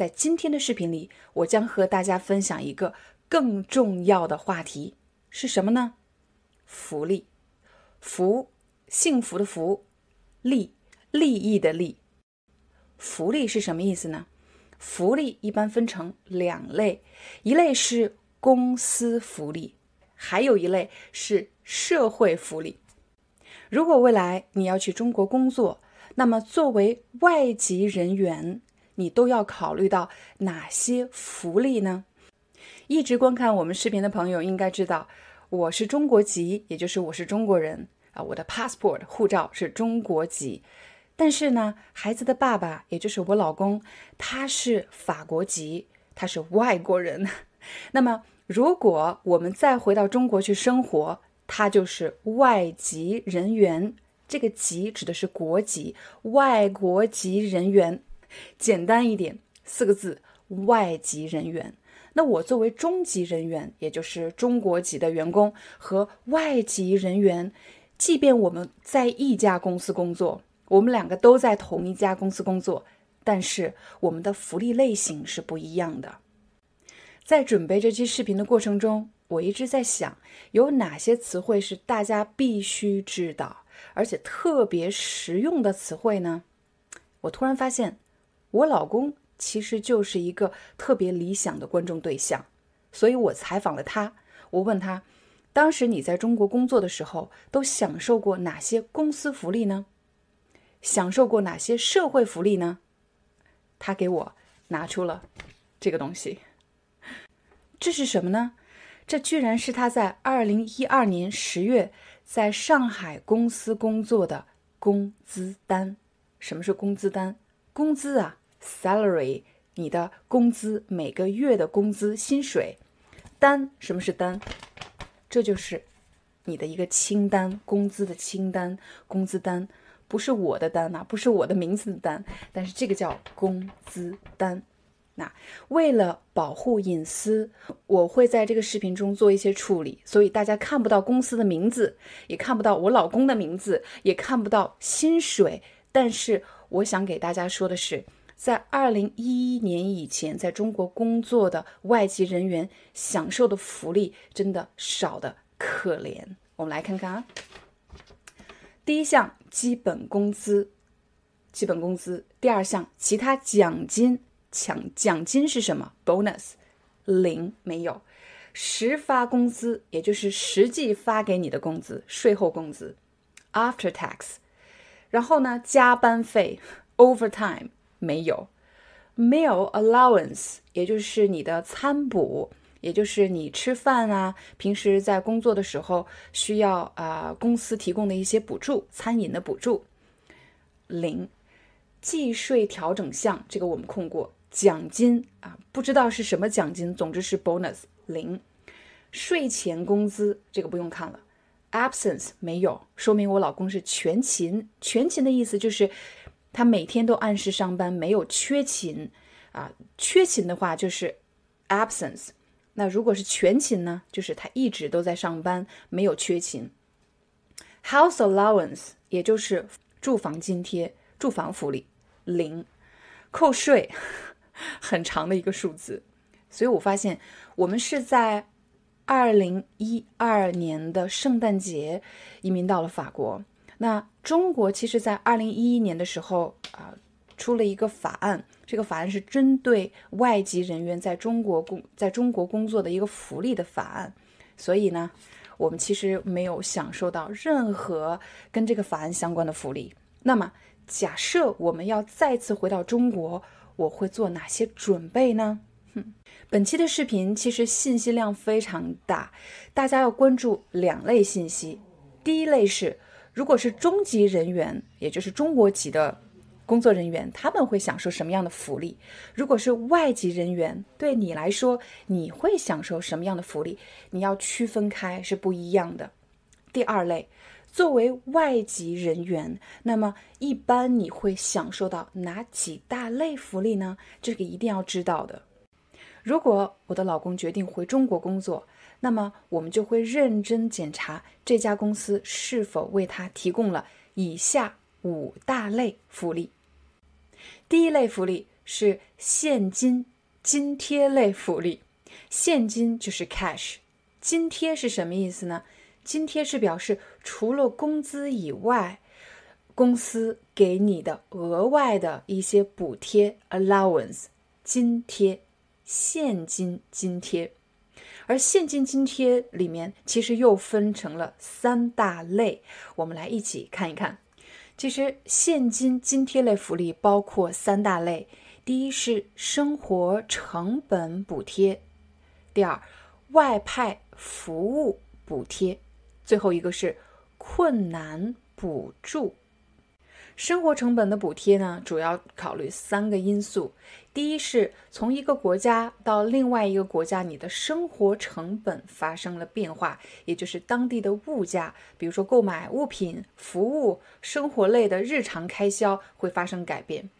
在今天的视频里，我将和大家分享一个更重要的话题，是什么呢？福利。福，幸福的福；利，利益的利。福利是什么意思呢？福利一般分成两类，一类是公司福利，还有一类是社会福利。如果未来你要去中国工作，那么作为外籍人员，你都要考虑到哪些福利呢？一直观看我们视频的朋友应该知道，我是中国籍，也就是我是中国人啊，我的 passport 护照是中国籍。但是呢，孩子的爸爸，也就是我老公，他是法国籍，他是外国人。那么，如果我们再回到中国去生活，他就是外籍人员。这个“籍”指的是国籍，外国籍人员。简单一点，四个字：外籍人员。那我作为中级人员，也就是中国籍的员工和外籍人员，即便我们在一家公司工作，我们两个都在同一家公司工作，但是我们的福利类型是不一样的。在准备这期视频的过程中，我一直在想，有哪些词汇是大家必须知道，而且特别实用的词汇呢？我突然发现。我老公其实就是一个特别理想的观众对象，所以我采访了他。我问他，当时你在中国工作的时候，都享受过哪些公司福利呢？享受过哪些社会福利呢？他给我拿出了这个东西。这是什么呢？这居然是他在二零一二年十月在上海公司工作的工资单。什么是工资单？工资啊！salary，你的工资每个月的工资薪水单，什么是单？这就是你的一个清单，工资的清单，工资单不是我的单呐，不是我的名字的单，但是这个叫工资单。那为了保护隐私，我会在这个视频中做一些处理，所以大家看不到公司的名字，也看不到我老公的名字，也看不到薪水。但是我想给大家说的是。在二零一一年以前，在中国工作的外籍人员享受的福利真的少的可怜。我们来看看啊，第一项基本工资，基本工资；第二项其他奖金，奖奖金是什么？bonus，零没有。实发工资，也就是实际发给你的工资，税后工资，after tax。然后呢，加班费，overtime。没有，meal allowance，也就是你的餐补，也就是你吃饭啊，平时在工作的时候需要啊公司提供的一些补助，餐饮的补助，零，计税调整项，这个我们控过，奖金啊，不知道是什么奖金，总之是 bonus，零，税前工资，这个不用看了，absence 没有，说明我老公是全勤，全勤的意思就是。他每天都按时上班，没有缺勤啊。缺勤的话就是 absence。那如果是全勤呢？就是他一直都在上班，没有缺勤。House allowance 也就是住房津贴、住房福利零，扣税 很长的一个数字。所以我发现我们是在二零一二年的圣诞节移民到了法国。那中国其实，在二零一一年的时候啊，出了一个法案，这个法案是针对外籍人员在中国工在中国工作的一个福利的法案，所以呢，我们其实没有享受到任何跟这个法案相关的福利。那么，假设我们要再次回到中国，我会做哪些准备呢？哼，本期的视频其实信息量非常大，大家要关注两类信息，第一类是。如果是中级人员，也就是中国籍的工作人员他们会享受什么样的福利？如果是外籍人员，对你来说你会享受什么样的福利？你要区分开是不一样的。第二类，作为外籍人员，那么一般你会享受到哪几大类福利呢？这个一定要知道的。如果我的老公决定回中国工作，那么我们就会认真检查这家公司是否为他提供了以下五大类福利。第一类福利是现金津贴类福利，现金就是 cash，津贴是什么意思呢？津贴是表示除了工资以外，公司给你的额外的一些补贴 allowance，津贴。现金津贴，而现金津贴里面其实又分成了三大类，我们来一起看一看。其实现金津贴类福利包括三大类：第一是生活成本补贴，第二外派服务补贴，最后一个是困难补助。生活成本的补贴呢，主要考虑三个因素。第一是从一个国家到另外一个国家，你的生活成本发生了变化，也就是当地的物价，比如说购买物品、服务、生活类的日常开销会发生改变。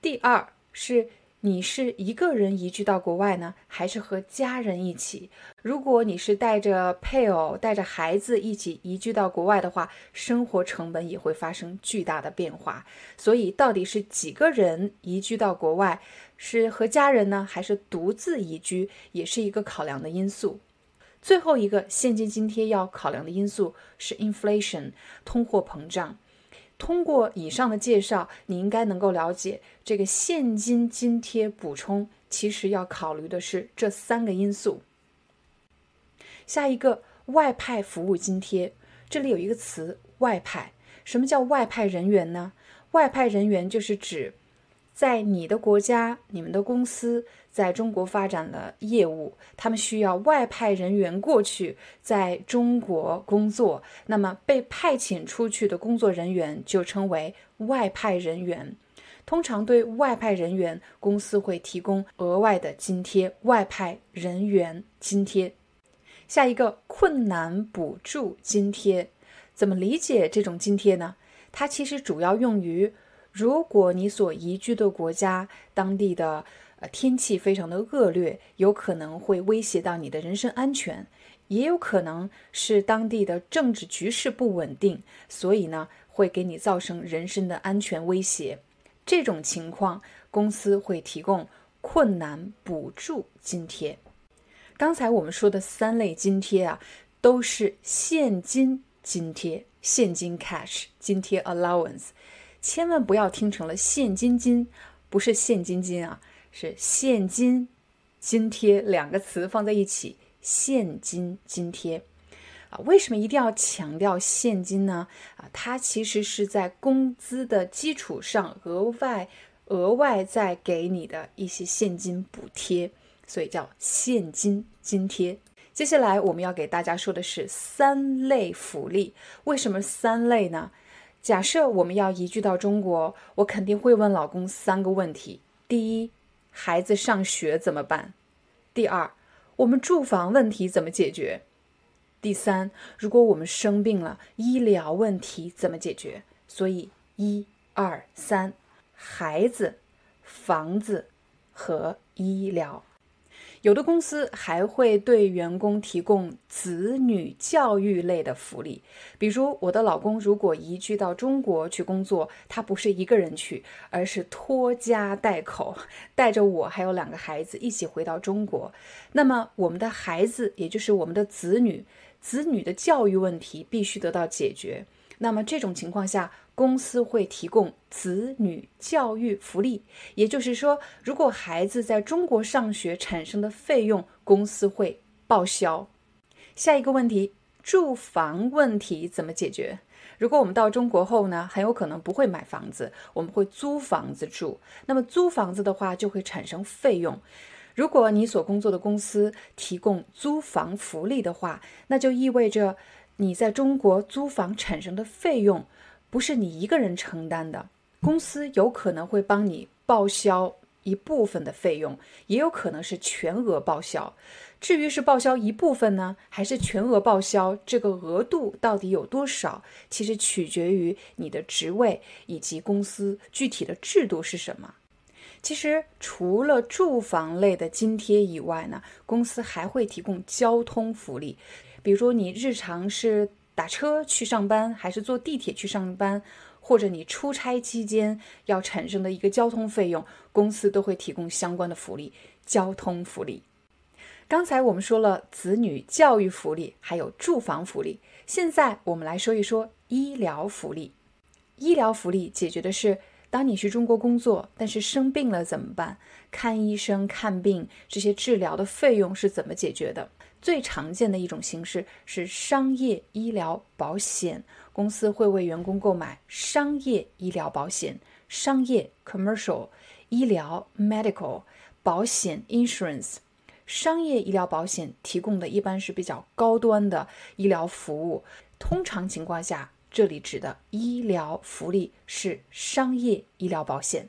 第二是。你是一个人移居到国外呢，还是和家人一起？如果你是带着配偶、带着孩子一起移居到国外的话，生活成本也会发生巨大的变化。所以，到底是几个人移居到国外，是和家人呢，还是独自移居，也是一个考量的因素。最后一个现金津贴要考量的因素是 inflation，通货膨胀。通过以上的介绍，你应该能够了解，这个现金津贴补充其实要考虑的是这三个因素。下一个外派服务津贴，这里有一个词“外派”，什么叫外派人员呢？外派人员就是指。在你的国家，你们的公司在中国发展了业务，他们需要外派人员过去在中国工作。那么被派遣出去的工作人员就称为外派人员。通常对外派人员，公司会提供额外的津贴——外派人员津贴。下一个困难补助津贴，怎么理解这种津贴呢？它其实主要用于。如果你所移居的国家当地的呃天气非常的恶劣，有可能会威胁到你的人身安全，也有可能是当地的政治局势不稳定，所以呢会给你造成人身的安全威胁。这种情况，公司会提供困难补助津贴。刚才我们说的三类津贴啊，都是现金津贴，现金 cash 津贴 allowance。千万不要听成了现金金，不是现金金啊，是现金津贴两个词放在一起，现金津贴啊。为什么一定要强调现金呢？啊，它其实是在工资的基础上额外额外再给你的一些现金补贴，所以叫现金津贴。接下来我们要给大家说的是三类福利，为什么三类呢？假设我们要移居到中国，我肯定会问老公三个问题：第一，孩子上学怎么办？第二，我们住房问题怎么解决？第三，如果我们生病了，医疗问题怎么解决？所以，一、二、三，孩子、房子和医疗。有的公司还会对员工提供子女教育类的福利，比如我的老公如果移居到中国去工作，他不是一个人去，而是拖家带口，带着我还有两个孩子一起回到中国。那么我们的孩子，也就是我们的子女，子女的教育问题必须得到解决。那么这种情况下，公司会提供子女教育福利，也就是说，如果孩子在中国上学产生的费用，公司会报销。下一个问题，住房问题怎么解决？如果我们到中国后呢，很有可能不会买房子，我们会租房子住。那么租房子的话，就会产生费用。如果你所工作的公司提供租房福利的话，那就意味着。你在中国租房产生的费用，不是你一个人承担的，公司有可能会帮你报销一部分的费用，也有可能是全额报销。至于是报销一部分呢，还是全额报销，这个额度到底有多少，其实取决于你的职位以及公司具体的制度是什么。其实除了住房类的津贴以外呢，公司还会提供交通福利，比如说你日常是打车去上班，还是坐地铁去上班，或者你出差期间要产生的一个交通费用，公司都会提供相关的福利，交通福利。刚才我们说了子女教育福利，还有住房福利。现在我们来说一说医疗福利。医疗福利解决的是，当你去中国工作，但是生病了怎么办？看医生、看病这些治疗的费用是怎么解决的？最常见的一种形式是商业医疗保险，公司会为员工购买商业医疗保险。商业 （commercial）、医疗 （medical）、保险 （insurance）。商业医疗保险提供的一般是比较高端的医疗服务，通常情况下，这里指的医疗福利是商业医疗保险。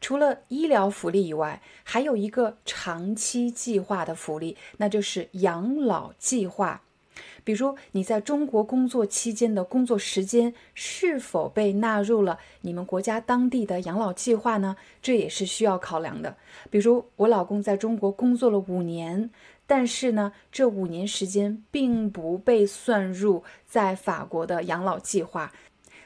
除了医疗福利以外，还有一个长期计划的福利，那就是养老计划。比如你在中国工作期间的工作时间是否被纳入了你们国家当地的养老计划呢？这也是需要考量的。比如我老公在中国工作了五年，但是呢，这五年时间并不被算入在法国的养老计划。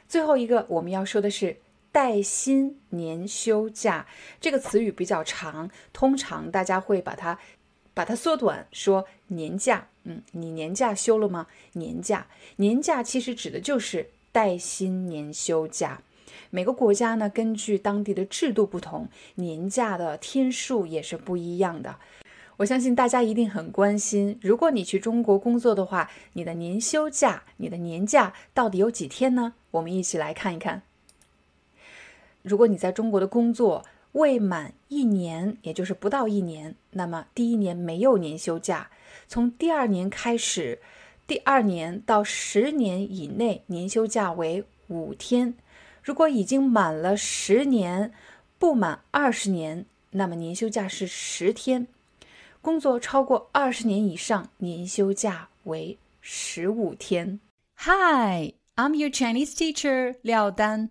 最后一个我们要说的是带薪年休假，这个词语比较长，通常大家会把它。把它缩短，说年假。嗯，你年假休了吗？年假，年假其实指的就是带薪年休假。每个国家呢，根据当地的制度不同，年假的天数也是不一样的。我相信大家一定很关心，如果你去中国工作的话，你的年休假、你的年假到底有几天呢？我们一起来看一看。如果你在中国的工作，未满一年，也就是不到一年，那么第一年没有年休假。从第二年开始，第二年到十年以内，年休假为五天。如果已经满了十年，不满二十年，那么年休假是十天。工作超过二十年以上，年休假为十五天。Hi, I'm your Chinese teacher, 廖丹